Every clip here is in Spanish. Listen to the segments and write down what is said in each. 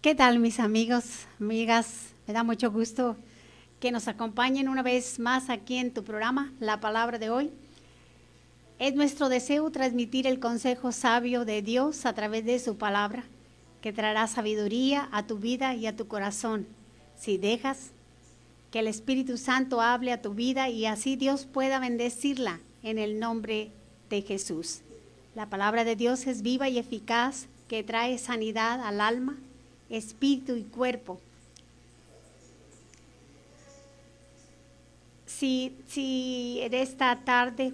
¿Qué tal mis amigos, amigas? Me da mucho gusto que nos acompañen una vez más aquí en tu programa, La Palabra de hoy. Es nuestro deseo transmitir el consejo sabio de Dios a través de su palabra, que traerá sabiduría a tu vida y a tu corazón, si dejas que el Espíritu Santo hable a tu vida y así Dios pueda bendecirla en el nombre de Jesús. La palabra de Dios es viva y eficaz, que trae sanidad al alma, espíritu y cuerpo. Si, si en esta tarde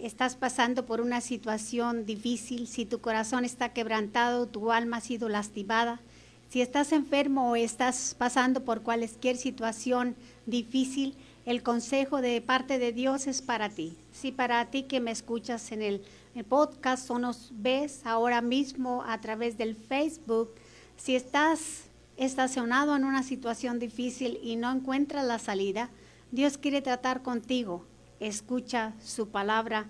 estás pasando por una situación difícil, si tu corazón está quebrantado, tu alma ha sido lastimada, si estás enfermo o estás pasando por cualquier situación difícil, el consejo de parte de Dios es para ti. Si para ti que me escuchas en el, podcast o nos ves ahora mismo a través del Facebook, si estás estacionado en una situación difícil y no encuentras la salida, Dios quiere tratar contigo. Escucha su palabra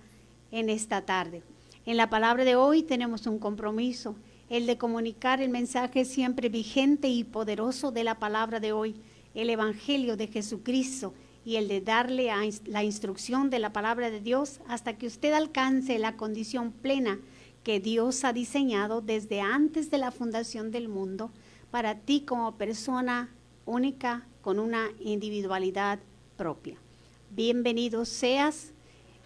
en esta tarde. En la palabra de hoy tenemos un compromiso el de comunicar el mensaje siempre vigente y poderoso de la palabra de hoy, el Evangelio de Jesucristo, y el de darle la instrucción de la palabra de Dios hasta que usted alcance la condición plena que Dios ha diseñado desde antes de la fundación del mundo para ti como persona única con una individualidad propia. Bienvenido seas.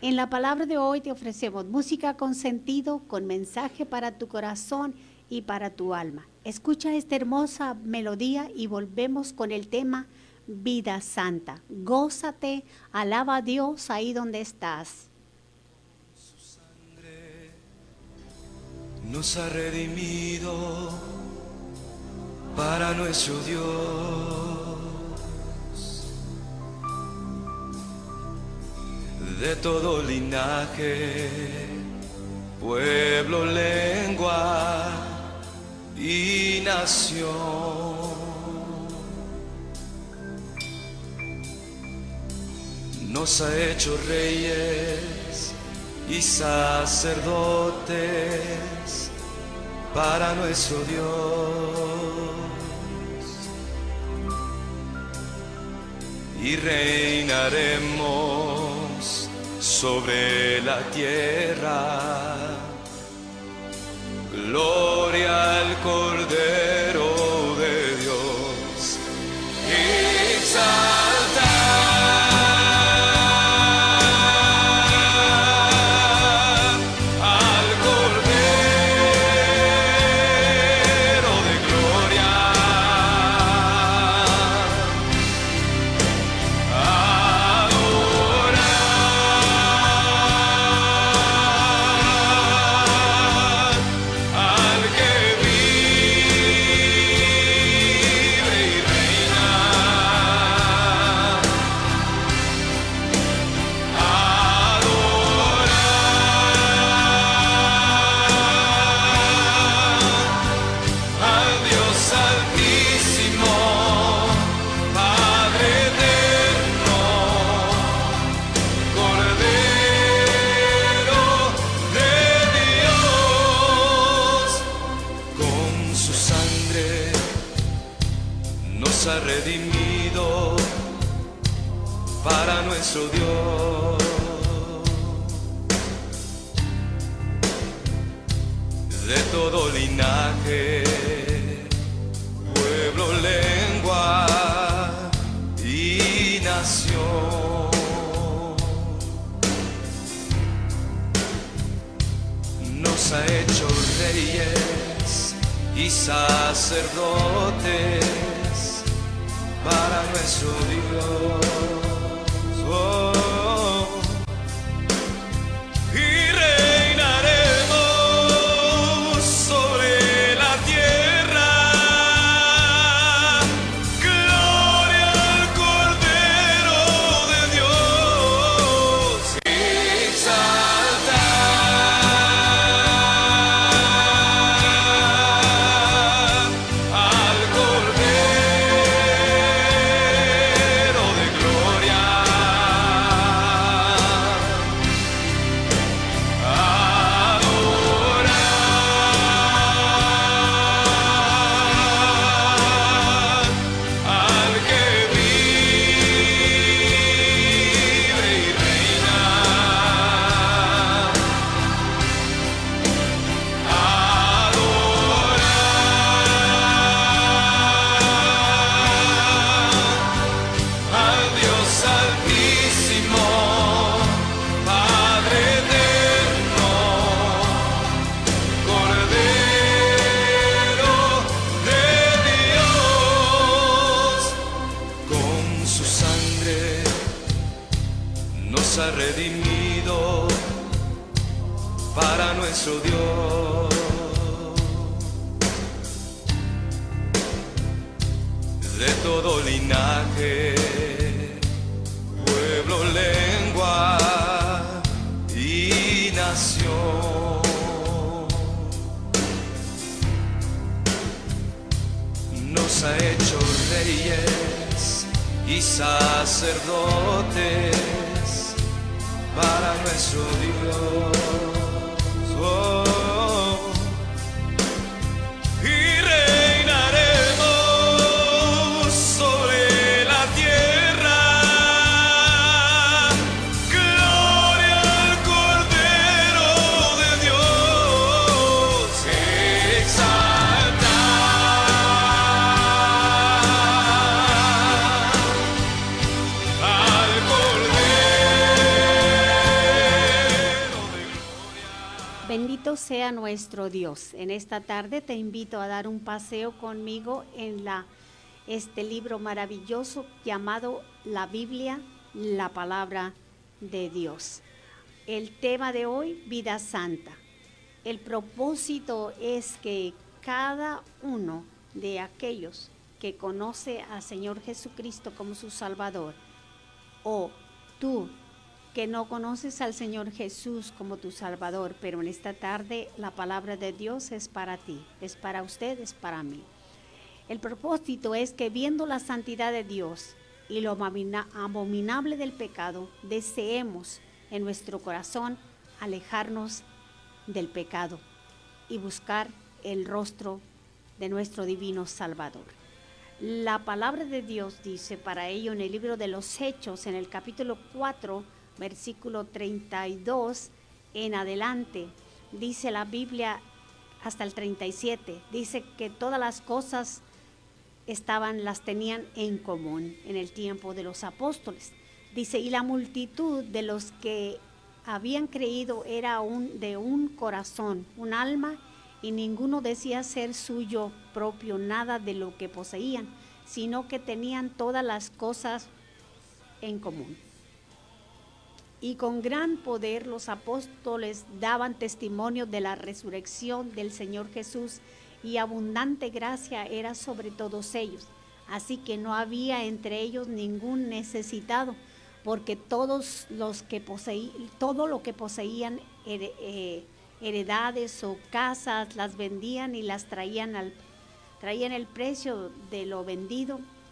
En la palabra de hoy te ofrecemos música con sentido, con mensaje para tu corazón y para tu alma. Escucha esta hermosa melodía y volvemos con el tema vida santa. Gózate, alaba a Dios ahí donde estás. Su sangre nos ha redimido para nuestro Dios. De todo linaje, pueblo, lengua y nación. Nos ha hecho reyes y sacerdotes para nuestro Dios. Y reinaremos sobre la tierra Gloria al Cordero De todo linaje, pueblo, lengua y nación. Nos ha hecho reyes y sacerdotes para nuestro Dios. Nuestro Dios. En esta tarde te invito a dar un paseo conmigo en la, este libro maravilloso llamado la Biblia, la palabra de Dios. El tema de hoy, vida santa. El propósito es que cada uno de aquellos que conoce al Señor Jesucristo como su Salvador, o tú que no conoces al Señor Jesús como tu Salvador, pero en esta tarde la palabra de Dios es para ti, es para usted, es para mí. El propósito es que viendo la santidad de Dios y lo abomina- abominable del pecado, deseemos en nuestro corazón alejarnos del pecado y buscar el rostro de nuestro divino Salvador. La palabra de Dios dice para ello en el libro de los Hechos, en el capítulo 4, versículo 32 en adelante, dice la Biblia hasta el 37, dice que todas las cosas estaban, las tenían en común en el tiempo de los apóstoles. Dice, y la multitud de los que habían creído era un, de un corazón, un alma, y ninguno decía ser suyo propio nada de lo que poseían, sino que tenían todas las cosas en común. Y con gran poder los apóstoles daban testimonio de la resurrección del Señor Jesús y abundante gracia era sobre todos ellos. Así que no había entre ellos ningún necesitado, porque todos los que poseían, todo lo que poseían eh, heredades o casas las vendían y las traían al traían el precio de lo vendido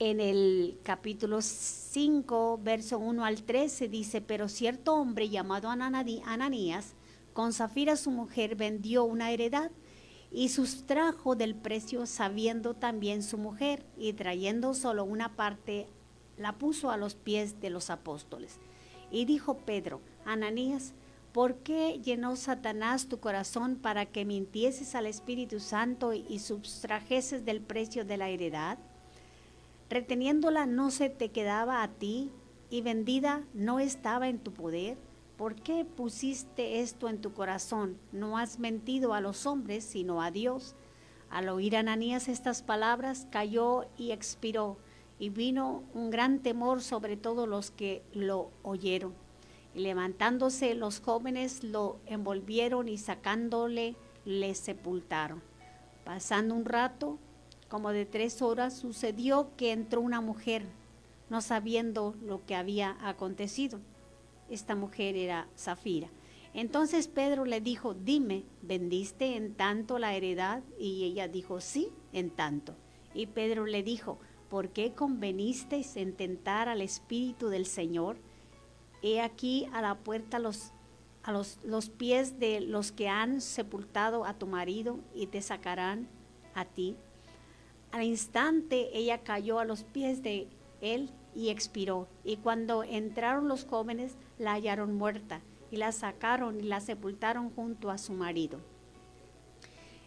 en el capítulo 5, verso 1 al 13, dice, pero cierto hombre llamado Ananías, con Zafira su mujer, vendió una heredad y sustrajo del precio sabiendo también su mujer, y trayendo solo una parte, la puso a los pies de los apóstoles. Y dijo Pedro, Ananías, ¿por qué llenó Satanás tu corazón para que mintieses al Espíritu Santo y sustrajeses del precio de la heredad? Reteniéndola no se te quedaba a ti y vendida no estaba en tu poder? ¿Por qué pusiste esto en tu corazón? No has mentido a los hombres, sino a Dios. Al oír Ananías estas palabras, cayó y expiró, y vino un gran temor sobre todos los que lo oyeron. Y levantándose los jóvenes lo envolvieron y sacándole le sepultaron. Pasando un rato, como de tres horas, sucedió que entró una mujer, no sabiendo lo que había acontecido. Esta mujer era Zafira. Entonces Pedro le dijo, dime, ¿vendiste en tanto la heredad? Y ella dijo, sí, en tanto. Y Pedro le dijo, ¿por qué convenisteis en tentar al Espíritu del Señor? He aquí a la puerta los, a los, los pies de los que han sepultado a tu marido y te sacarán a ti. Al instante ella cayó a los pies de él y expiró. Y cuando entraron los jóvenes, la hallaron muerta y la sacaron y la sepultaron junto a su marido.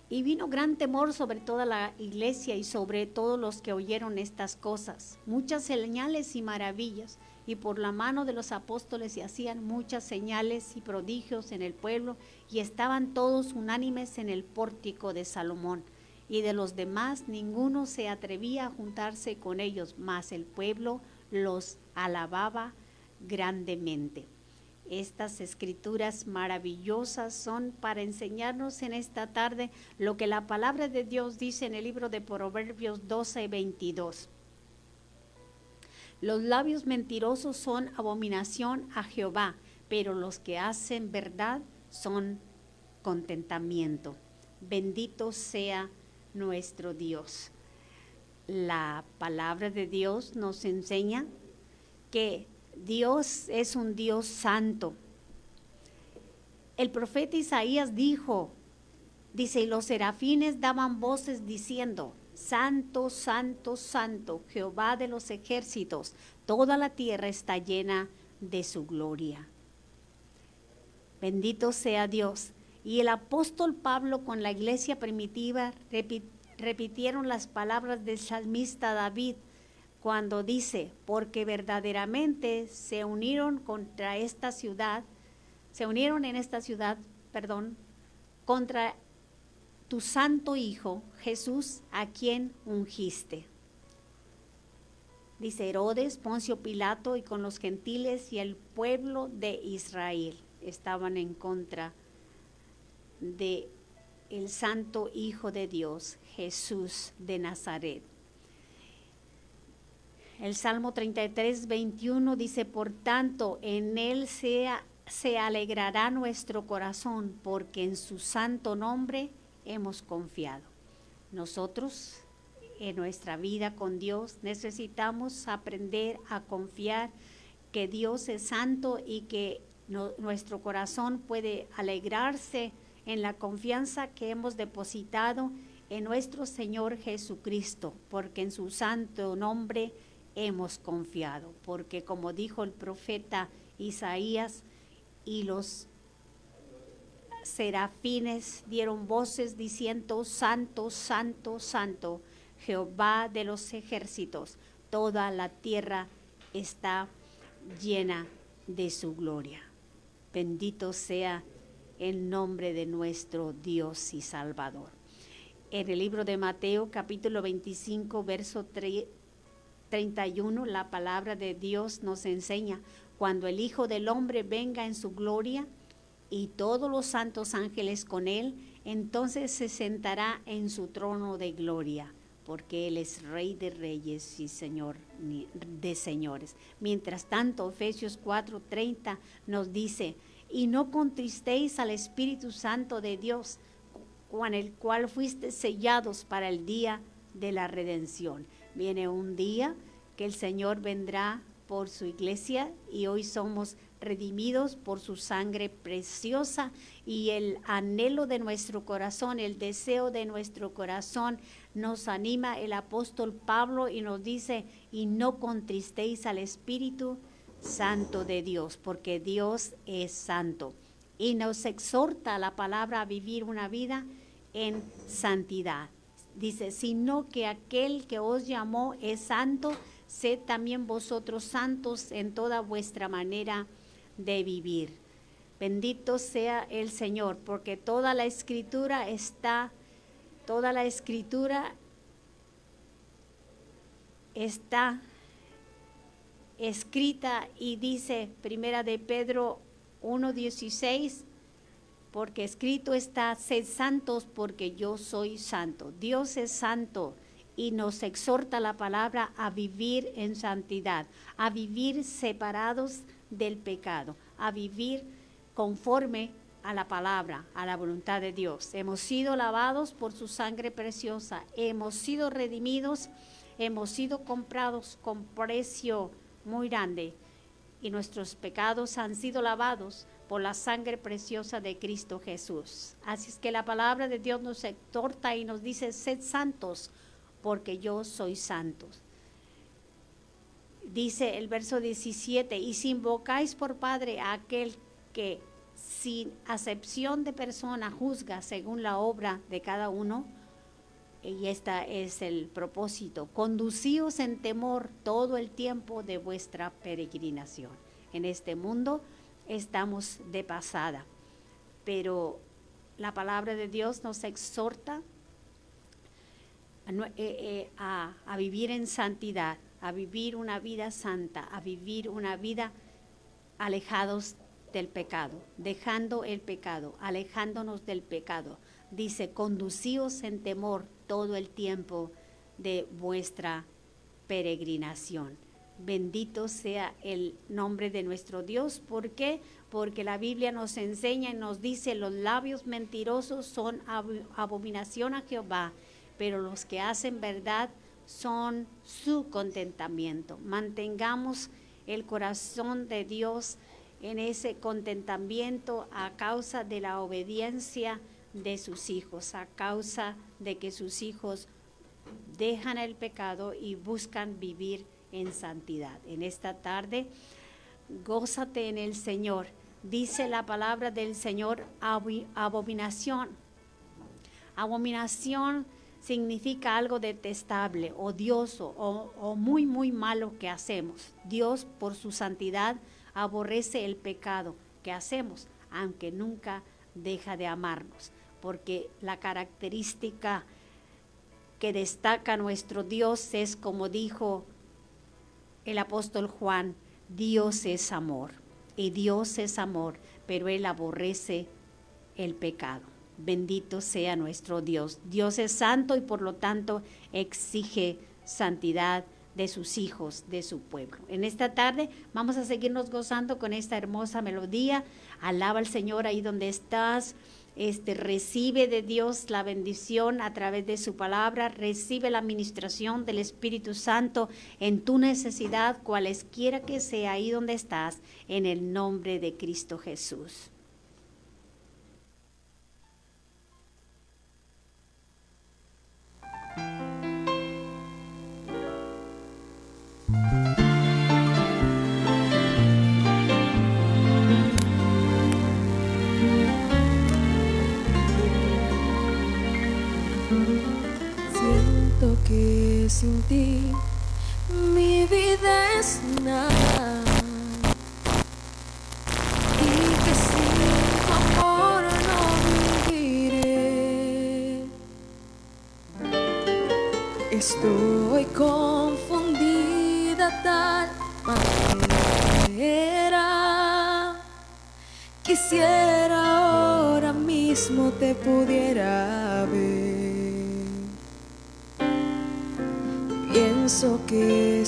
Y vino gran temor sobre toda la iglesia y sobre todos los que oyeron estas cosas. Muchas señales y maravillas. Y por la mano de los apóstoles se hacían muchas señales y prodigios en el pueblo. Y estaban todos unánimes en el pórtico de Salomón. Y de los demás ninguno se atrevía a juntarse con ellos, mas el pueblo los alababa grandemente. Estas escrituras maravillosas son para enseñarnos en esta tarde lo que la palabra de Dios dice en el libro de Proverbios 12 y 22. Los labios mentirosos son abominación a Jehová, pero los que hacen verdad son contentamiento. Bendito sea nuestro Dios. La palabra de Dios nos enseña que Dios es un Dios santo. El profeta Isaías dijo, dice, y los serafines daban voces diciendo, Santo, santo, santo, Jehová de los ejércitos, toda la tierra está llena de su gloria. Bendito sea Dios. Y el apóstol Pablo con la iglesia primitiva repitieron las palabras del salmista David cuando dice, porque verdaderamente se unieron contra esta ciudad, se unieron en esta ciudad, perdón, contra tu santo Hijo, Jesús, a quien ungiste. Dice Herodes, Poncio Pilato y con los gentiles y el pueblo de Israel estaban en contra de el santo Hijo de Dios, Jesús de Nazaret. El Salmo 33, 21 dice, por tanto, en él sea, se alegrará nuestro corazón, porque en su santo nombre hemos confiado. Nosotros, en nuestra vida con Dios, necesitamos aprender a confiar que Dios es santo y que nuestro corazón puede alegrarse en la confianza que hemos depositado en nuestro Señor Jesucristo, porque en su santo nombre hemos confiado, porque como dijo el profeta Isaías, y los serafines dieron voces diciendo, Santo, Santo, Santo, Jehová de los ejércitos, toda la tierra está llena de su gloria. Bendito sea el nombre de nuestro Dios y Salvador. En el libro de Mateo capítulo 25, verso 3 31, la palabra de Dios nos enseña, cuando el Hijo del Hombre venga en su gloria y todos los santos ángeles con él, entonces se sentará en su trono de gloria, porque Él es Rey de reyes y Señor de señores. Mientras tanto, Efesios 4:30 nos dice, y no contristéis al Espíritu Santo de Dios, con el cual fuiste sellados para el día de la redención. Viene un día que el Señor vendrá por su iglesia y hoy somos redimidos por su sangre preciosa y el anhelo de nuestro corazón, el deseo de nuestro corazón nos anima el apóstol Pablo y nos dice, y no contristéis al Espíritu Santo de Dios, porque Dios es santo. Y nos exhorta la palabra a vivir una vida en santidad. Dice, sino que aquel que os llamó es santo, sed también vosotros santos en toda vuestra manera de vivir. Bendito sea el Señor, porque toda la escritura está, toda la escritura está escrita y dice, primera de Pedro 1.16, porque escrito está, sed santos porque yo soy santo. Dios es santo y nos exhorta la palabra a vivir en santidad, a vivir separados del pecado, a vivir conforme a la palabra, a la voluntad de Dios. Hemos sido lavados por su sangre preciosa, hemos sido redimidos, hemos sido comprados con precio muy grande y nuestros pecados han sido lavados por la sangre preciosa de Cristo Jesús. Así es que la palabra de Dios nos exhorta y nos dice, sed santos, porque yo soy santo. Dice el verso 17, y si invocáis por Padre a aquel que sin acepción de persona, juzga según la obra de cada uno. Y este es el propósito. Conducíos en temor todo el tiempo de vuestra peregrinación. En este mundo estamos de pasada, pero la palabra de Dios nos exhorta eh, eh, a- a vivir en santidad, a vivir una vida santa, a vivir una vida alejados del pecado, dejando el pecado, alejándonos del pecado. Dice, conducíos en temor todo el tiempo de vuestra peregrinación. Bendito sea el nombre de nuestro Dios. ¿Por qué? Porque la Biblia nos enseña y nos dice, los labios mentirosos son ab- abominación a Jehová, pero los que hacen verdad son su contentamiento. Mantengamos el corazón de Dios en ese contentamiento a causa de la obediencia de sus hijos, a causa de que sus hijos dejan el pecado y buscan vivir en santidad. En esta tarde, gózate en el Señor. Dice la palabra del Señor, abominación. Abominación significa algo detestable, odioso o, o muy, muy malo que hacemos. Dios, por su santidad, aborrece el pecado que hacemos, aunque nunca deja de amarnos, porque la característica que destaca nuestro Dios es, como dijo el apóstol Juan, Dios es amor, y Dios es amor, pero Él aborrece el pecado. Bendito sea nuestro Dios. Dios es santo y por lo tanto exige santidad de sus hijos, de su pueblo. En esta tarde vamos a seguirnos gozando con esta hermosa melodía. Alaba al Señor ahí donde estás. Este, recibe de Dios la bendición a través de su palabra, recibe la administración del Espíritu Santo en tu necesidad, cualesquiera que sea ahí donde estás, en el nombre de Cristo Jesús.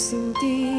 Sin ti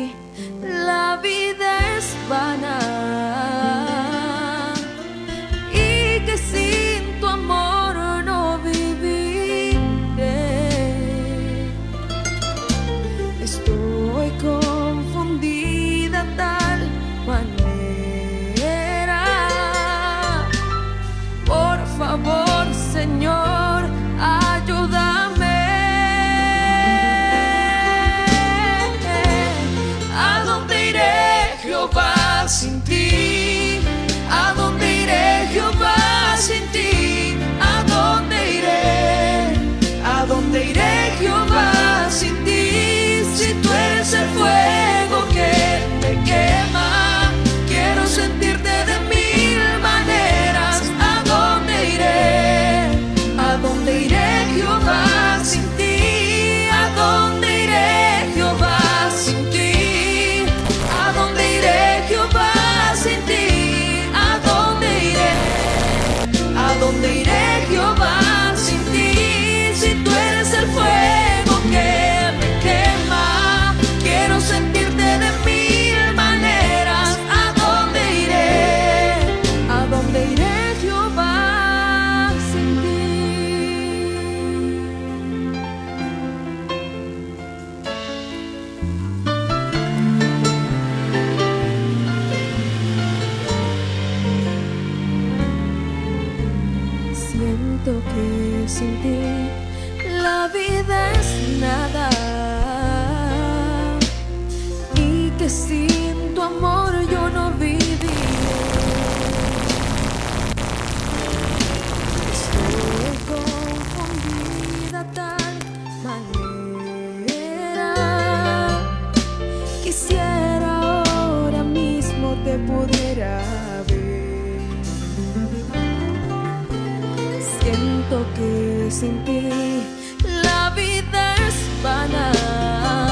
siento que sin ti la vida es vana.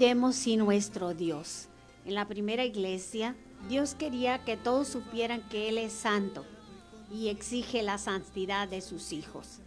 Iremos sin nuestro Dios? En la primera iglesia, Dios quería que todos supieran que Él es santo y exige la santidad de sus hijos.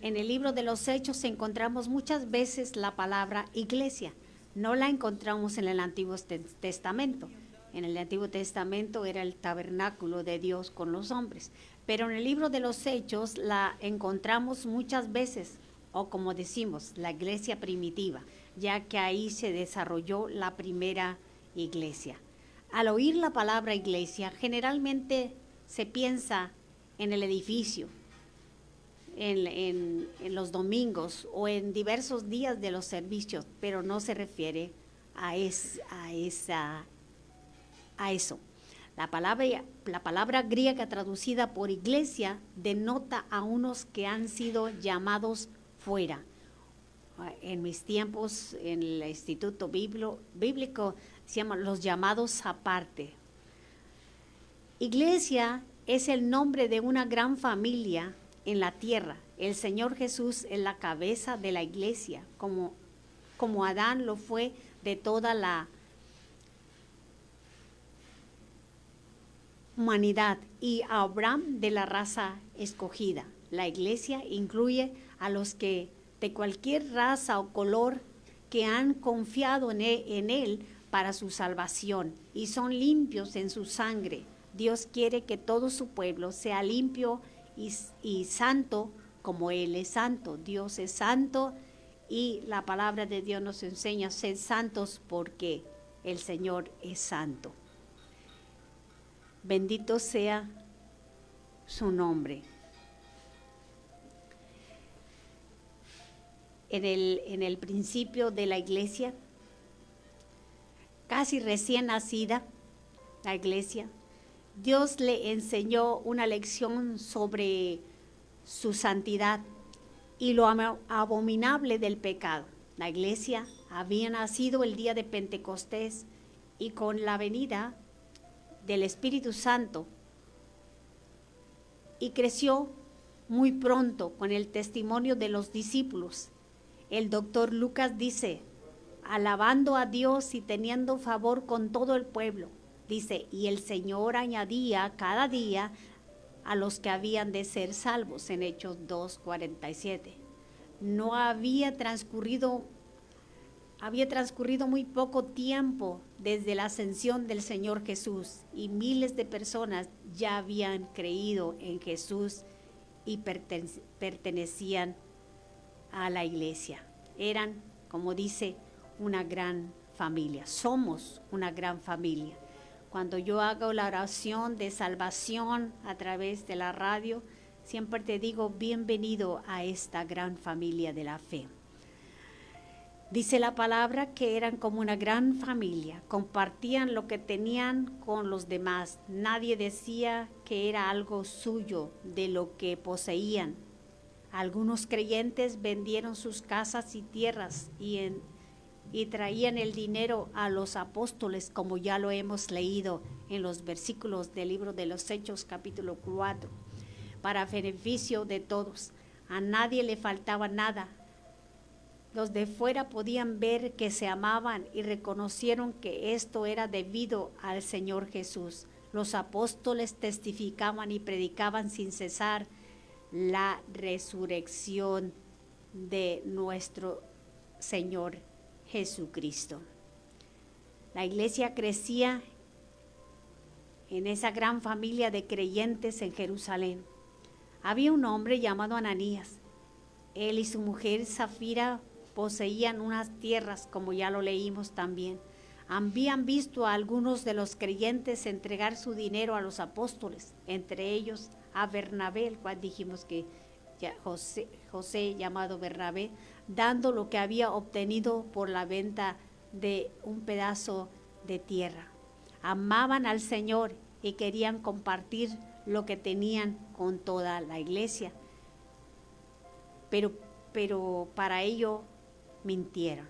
En el libro de los Hechos encontramos muchas veces la palabra iglesia. No la encontramos en el Antiguo Te- Testamento. En el Antiguo Testamento era el tabernáculo de Dios con los hombres. Pero en el libro de los Hechos la encontramos muchas veces, o como decimos, la iglesia primitiva, ya que ahí se desarrolló la primera iglesia. Al oír la palabra iglesia, generalmente se piensa en el edificio, en, los domingos o en diversos días de los servicios, pero no se refiere a, es- a, esa, a eso. La palabra, la palabra griega traducida por iglesia denota a unos que han sido llamados fuera. Ah, En mis tiempos, en el Instituto Bíblico, se llaman los llamados aparte. Iglesia es el nombre de una gran familia en la tierra. El Señor Jesús es la cabeza de la iglesia, como, como Adán lo fue de toda la humanidad y Abraham de la raza escogida. La iglesia incluye a los que de cualquier raza o color que han confiado en él, en él para su salvación y son limpios en su sangre. Dios quiere que todo su pueblo sea limpio y, y santo como Él es santo. Dios es santo y la palabra de Dios nos enseña a ser santos porque el Señor es santo. Bendito sea su nombre. En el, en el principio de la iglesia, casi recién nacida, la iglesia, Dios le enseñó una lección sobre su santidad y lo abominable del pecado. La iglesia había nacido el día de Pentecostés y con la venida del Espíritu Santo y creció muy pronto con el testimonio de los discípulos. El doctor Lucas dice, alabando a Dios y teniendo favor con todo el pueblo. Dice, y el Señor añadía cada día a los que habían de ser salvos en Hechos 2.47. No había transcurrido, había transcurrido muy poco tiempo desde la ascensión del Señor Jesús y miles de personas ya habían creído en Jesús y perten- pertenecían a la iglesia. Eran, como dice, una gran familia. Somos una gran familia. Cuando yo hago la oración de salvación a través de la radio, siempre te digo bienvenido a esta gran familia de la fe. Dice la palabra que eran como una gran familia, compartían lo que tenían con los demás. Nadie decía que era algo suyo de lo que poseían. Algunos creyentes vendieron sus casas y tierras y, traían el dinero a los apóstoles, como ya lo hemos leído en los versículos del libro de los Hechos capítulo 4, para beneficio de todos. A nadie le faltaba nada, los de fuera podían ver que se amaban y reconocieron que esto era debido al Señor Jesús. Los apóstoles testificaban y predicaban sin cesar la resurrección de nuestro Señor Jesucristo. La iglesia crecía en esa gran familia de creyentes en Jerusalén. Había un hombre llamado Ananías. Él y su mujer Zafira poseían unas tierras, como ya lo leímos también. Habían visto a algunos de los creyentes entregar su dinero a los apóstoles, entre ellos a Bernabé, cual dijimos que José, llamado Bernabé, dando lo que había obtenido por la venta de un pedazo de tierra. Amaban al Señor y querían compartir lo que tenían con toda la iglesia pero, pero para ello mintieron.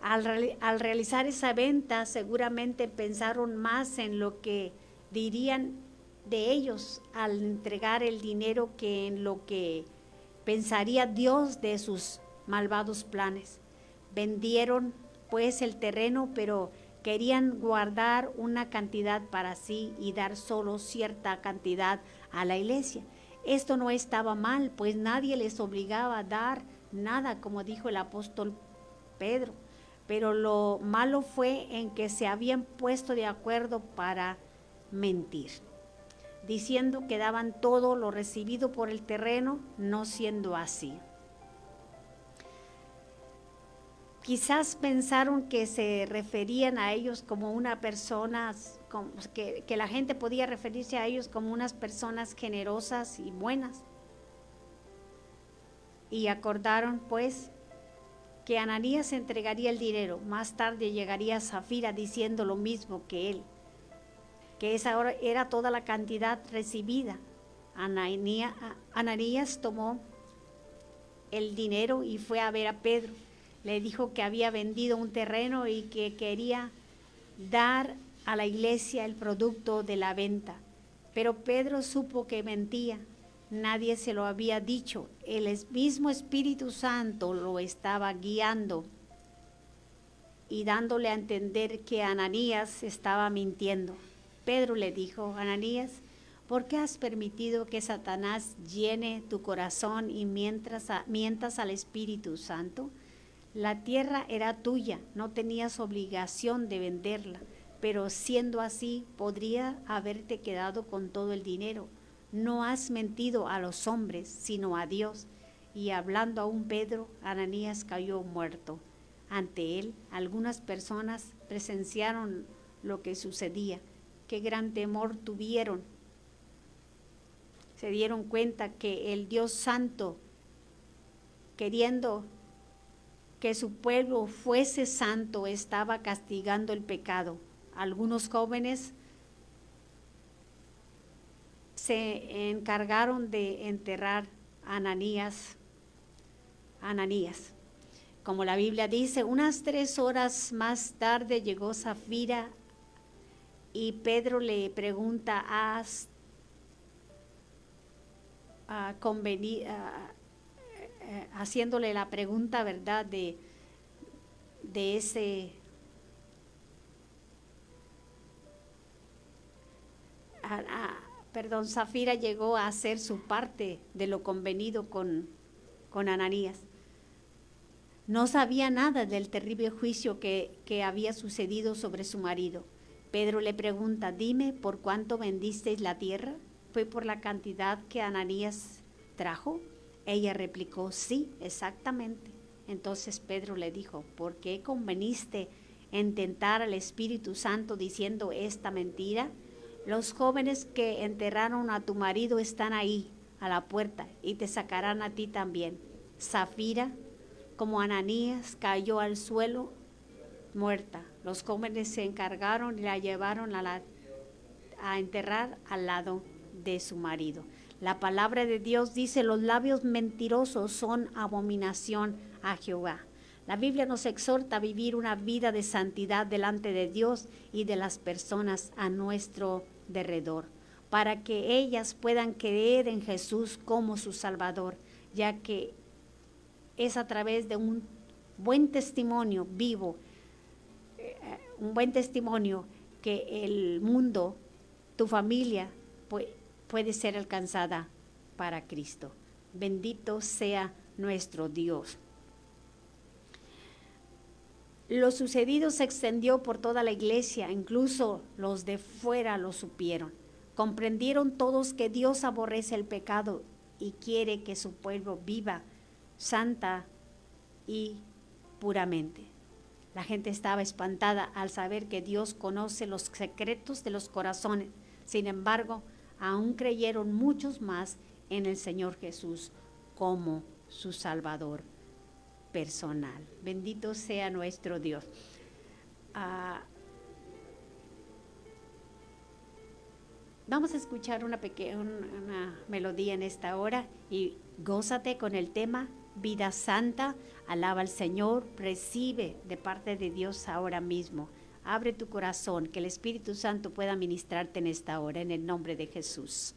Al, al realizar esa venta seguramente pensaron más en lo que dirían de ellos al entregar el dinero que en lo que pensaría Dios de sus malvados planes. Vendieron pues el terreno, pero querían guardar una cantidad para sí y dar solo cierta cantidad a la iglesia. Esto no estaba mal, pues nadie les obligaba a dar nada, como dijo el apóstol Pedro. Pero lo malo fue en que se habían puesto de acuerdo para mentir, diciendo que daban todo lo recibido por el terreno, no siendo así. Quizás pensaron que se referían a ellos como una persona, que, que la gente podía referirse a ellos como unas personas generosas y buenas. Y acordaron pues que Ananías entregaría el dinero. Más tarde llegaría Zafira diciendo lo mismo que él, que esa era toda la cantidad recibida. Ananías, Ananías tomó el dinero y fue a ver a Pedro. Le dijo que había vendido un terreno y que quería dar a la iglesia el producto de la venta. Pero Pedro supo que mentía. Nadie se lo había dicho. El mismo Espíritu Santo lo estaba guiando y dándole a entender que Ananías estaba mintiendo. Pedro le dijo, Ananías, ¿por qué has permitido que Satanás llene tu corazón y mientras a- mientas al Espíritu Santo? La tierra era tuya, no tenías obligación de venderla, pero siendo así, podría haberte quedado con todo el dinero. No has mentido a los hombres, sino a Dios. Y hablando aún Pedro, Ananías cayó muerto. Ante él, algunas personas presenciaron lo que sucedía. Qué gran temor tuvieron. Se dieron cuenta que el Dios Santo, queriendo que su pueblo fuese santo, estaba castigando el pecado. Algunos jóvenes se encargaron de enterrar a Ananías. Ananías. Como la Biblia dice, unas tres horas más tarde llegó Zafira y Pedro le pregunta, ¿has ah, ah, eh, haciéndole la pregunta, ¿verdad?, de, de ese a- a- perdón, Zafira llegó a hacer su parte de lo convenido con, con Ananías. No sabía nada del terrible juicio que, que había sucedido sobre su marido. Pedro le pregunta, dime, ¿por cuánto vendisteis la tierra? ¿Fue por la cantidad que Ananías trajo? Ella replicó, sí, exactamente. Entonces Pedro le dijo, ¿por qué conveniste en tentar al Espíritu Santo diciendo esta mentira? Los jóvenes que enterraron a tu marido están ahí, a la puerta, y te sacarán a ti también. Zafira, como Ananías, cayó al suelo muerta. Los jóvenes se encargaron y la llevaron a, a enterrar al lado de su marido. La palabra de Dios dice, los labios mentirosos son abominación a Jehová. La Biblia nos exhorta a vivir una vida de santidad delante de Dios y de las personas a nuestro derredor, para que ellas puedan creer en Jesús como su Salvador, ya que es a través de un buen testimonio vivo, un buen testimonio que el mundo, tu familia, pu- puede ser alcanzada para Cristo. Bendito sea nuestro Dios. Lo sucedido se extendió por toda la iglesia, incluso los de fuera lo supieron. Comprendieron todos que Dios aborrece el pecado y quiere que su pueblo viva santa y puramente. La gente estaba espantada al saber que Dios conoce los secretos de los corazones. Sin embargo, aún creyeron muchos más en el Señor Jesús como su Salvador personal. Bendito sea nuestro Dios. Ah, vamos a escuchar una pequeña una melodía en esta hora y gózate con el tema Vida Santa, alaba al Señor, recibe de parte de Dios ahora mismo. Abre tu corazón, que el Espíritu Santo pueda ministrarte en esta hora, en el nombre de Jesús.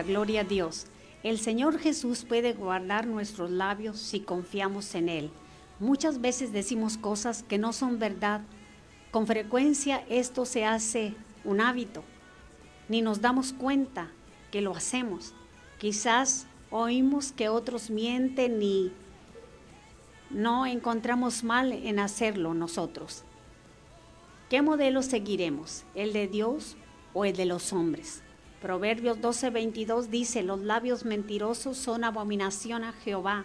Gloria a Dios. El Señor Jesús puede guardar nuestros labios si confiamos en Él. Muchas veces decimos cosas que no son verdad. Con frecuencia esto se hace un hábito. Ni nos damos cuenta que lo hacemos. Quizás oímos que otros mienten y no encontramos mal en hacerlo nosotros. ¿Qué modelo seguiremos? ¿El de Dios o el de los hombres? Proverbios 12:22 dice, los labios mentirosos son abominación a Jehová,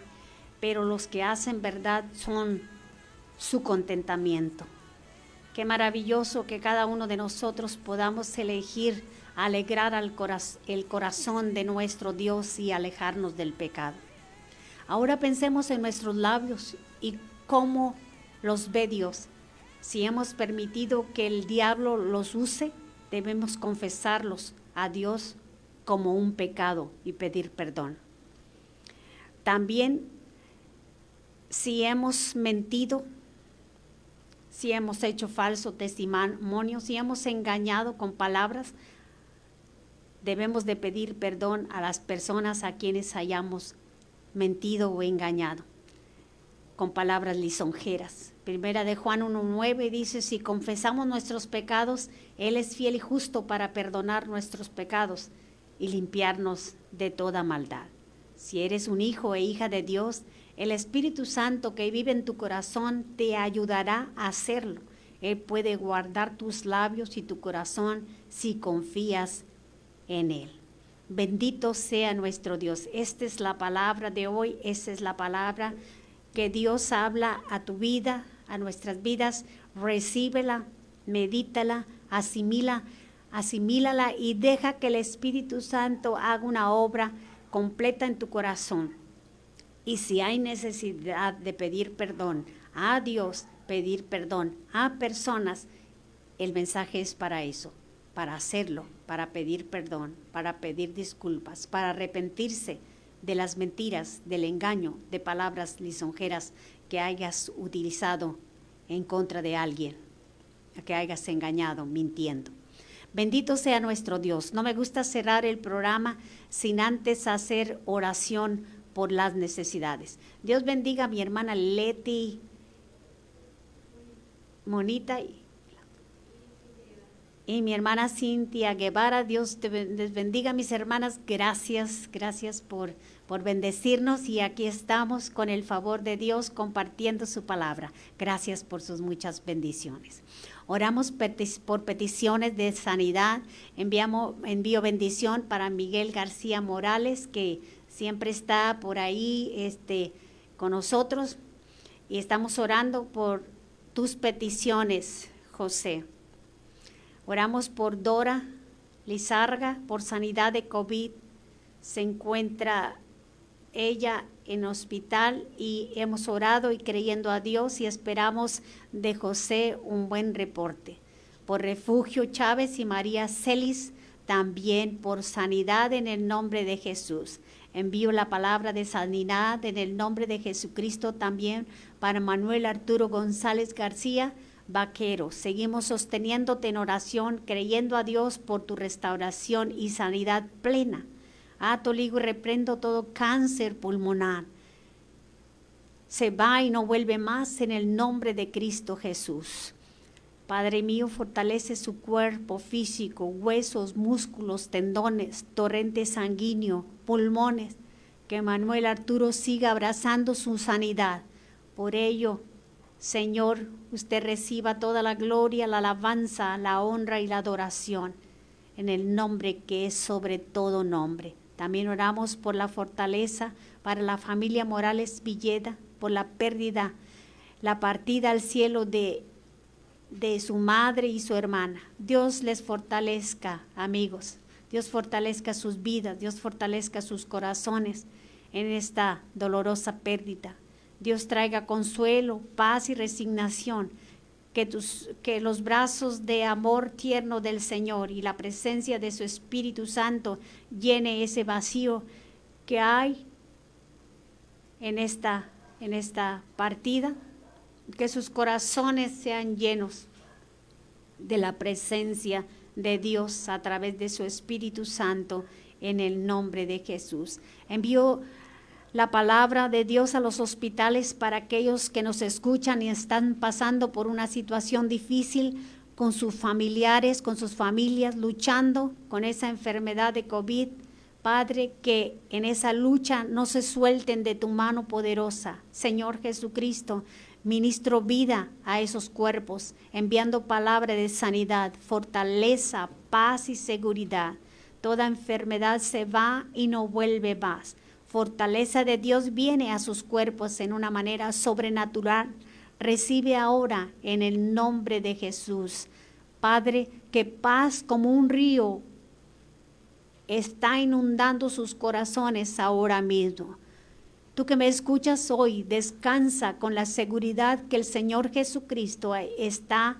pero los que hacen verdad son su contentamiento. Qué maravilloso que cada uno de nosotros podamos elegir alegrar al el corazón de nuestro Dios y alejarnos del pecado. Ahora pensemos en nuestros labios y cómo los ve Dios. Si hemos permitido que el diablo los use, debemos confesarlos a Dios como un pecado y pedir perdón. También si hemos mentido, si hemos hecho falso testimonio, si hemos engañado con palabras, debemos de pedir perdón a las personas a quienes hayamos mentido o engañado con palabras lisonjeras. Primera de Juan 1.9 dice, si confesamos nuestros pecados, Él es fiel y justo para perdonar nuestros pecados y limpiarnos de toda maldad. Si eres un hijo e hija de Dios, el Espíritu Santo que vive en tu corazón te ayudará a hacerlo. Él puede guardar tus labios y tu corazón si confías en Él. Bendito sea nuestro Dios. Esta es la palabra de hoy, esta es la palabra que Dios habla a tu vida, a nuestras vidas, recíbela, medítala, asimila, asimílala y deja que el Espíritu Santo haga una obra completa en tu corazón. Y si hay necesidad de pedir perdón a Dios, pedir perdón a personas, el mensaje es para eso, para hacerlo, para pedir perdón, para pedir disculpas, para arrepentirse de las mentiras, del engaño, de palabras lisonjeras que hayas utilizado en contra de alguien, que hayas engañado mintiendo. Bendito sea nuestro Dios. No me gusta cerrar el programa sin antes hacer oración por las necesidades. Dios bendiga a mi hermana Leti Monita y mi hermana Cintia Guevara. Dios te bendiga, mis hermanas. Gracias, gracias por, por bendecirnos y aquí estamos con el favor de Dios compartiendo su palabra. Gracias por sus muchas bendiciones. Oramos por peticiones de sanidad. Enviamos, envío bendición para Miguel García Morales, que siempre está por ahí este, con nosotros. Y estamos orando por tus peticiones, José. Oramos por Dora Lizarga, por sanidad de COVID. Se encuentra ella en hospital y hemos orado y creyendo a Dios y esperamos de José un buen reporte. Por refugio Chávez y María Celis, también por sanidad en el nombre de Jesús. Envío la palabra de sanidad en el nombre de Jesucristo también para Manuel Arturo González García, vaquero. Seguimos sosteniéndote en oración, creyendo a Dios por tu restauración y sanidad plena. Ato, ligo y reprendo todo cáncer pulmonar. Se va y no vuelve más en el nombre de Cristo Jesús. Padre mío, fortalece su cuerpo físico, huesos, músculos, tendones, torrente sanguíneo, pulmones. Que Manuel Arturo siga abrazando su sanidad. Por ello, Señor, usted reciba toda la gloria, la alabanza, la honra y la adoración en el nombre que es sobre todo nombre. También oramos por la fortaleza para la familia Morales Villeda, por la pérdida, la partida al cielo de, de su madre y su hermana. Dios les fortalezca, amigos. Dios fortalezca sus vidas, Dios fortalezca sus corazones en esta dolorosa pérdida. Dios traiga consuelo, paz y resignación. Que, tus, que los brazos de amor tierno del Señor y la presencia de su Espíritu Santo llene ese vacío que hay en esta, en esta partida. Que sus corazones sean llenos de la presencia de Dios a través de su Espíritu Santo en el nombre de Jesús. Envío la palabra de Dios a los hospitales para aquellos que nos escuchan y están pasando por una situación difícil con sus familiares, con sus familias, luchando con esa enfermedad de COVID. Padre, que en esa lucha no se suelten de tu mano poderosa. Señor Jesucristo, ministro vida a esos cuerpos, enviando palabra de sanidad, fortaleza, paz y seguridad. Toda enfermedad se va y no vuelve más. Fortaleza de Dios viene a sus cuerpos en una manera sobrenatural. Recibe ahora en el nombre de Jesús. Padre, que paz como un río está inundando sus corazones ahora mismo. Tú que me escuchas hoy, descansa con la seguridad que el Señor Jesucristo está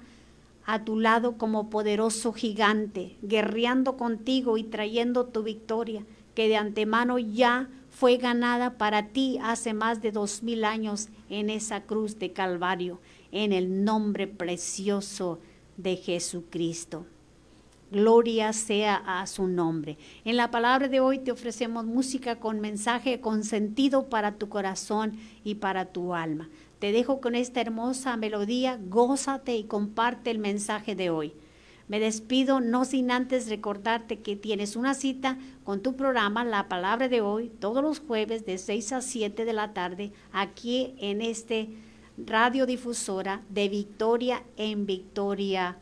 a tu lado como poderoso gigante, guerreando contigo y trayendo tu victoria, que de antemano ya fue ganada para ti hace más de dos mil años en esa cruz de Calvario, en el nombre precioso de Jesucristo. Gloria sea a su nombre. En la palabra de hoy te ofrecemos música con mensaje, con sentido para tu corazón y para tu alma. Te dejo con esta hermosa melodía, gózate y comparte el mensaje de hoy. Me despido no sin antes recordarte que tienes una cita con tu programa La Palabra de hoy todos los jueves de 6 a 7 de la tarde aquí en este radiodifusora de Victoria en Victoria.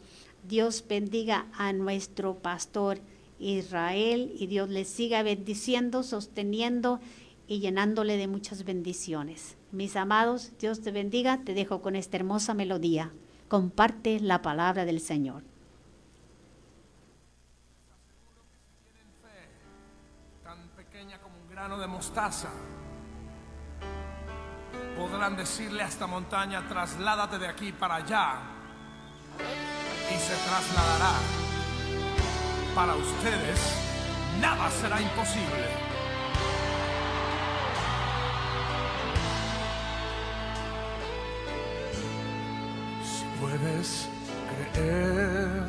Dios bendiga a nuestro pastor Israel y Dios le siga bendiciendo, sosteniendo y llenándole de muchas bendiciones. Mis amados, Dios te bendiga. Te dejo con esta hermosa melodía. Comparte la palabra del Señor. Grano de mostaza, podrán decirle a esta montaña, trasládate de aquí para allá, y se trasladará. Para ustedes, nada será imposible. Si puedes creer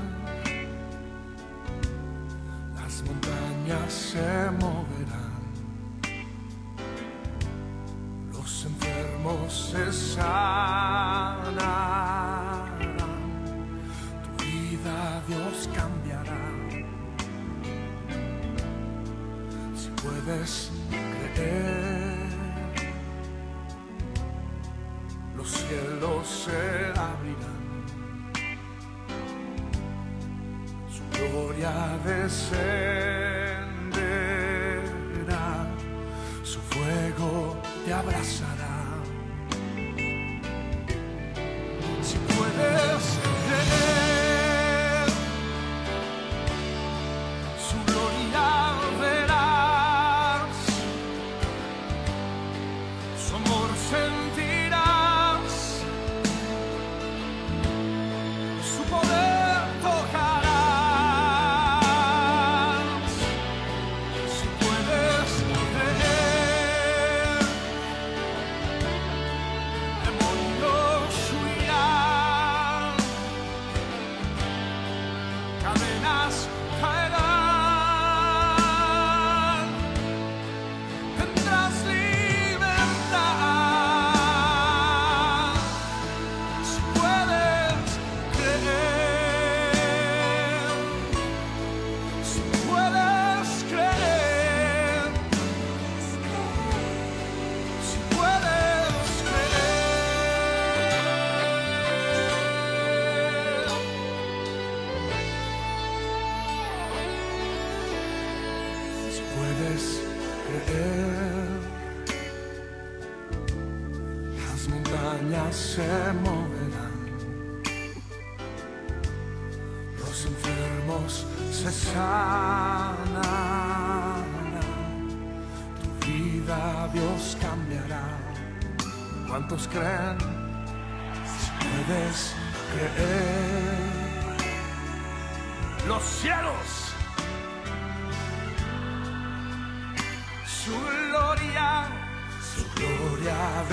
las montañas se moverán, enfermos se sanarán, tu vida Dios cambiará. Si puedes creer, los cielos se abrirán. su gloria descenderá, su fuego te abrazará. Puedes creer, las montañas se moverán, los enfermos se sanarán, tu vida Dios cambiará. ¿Cuántos creen? Si puedes creer, los cielos gloria, su gloria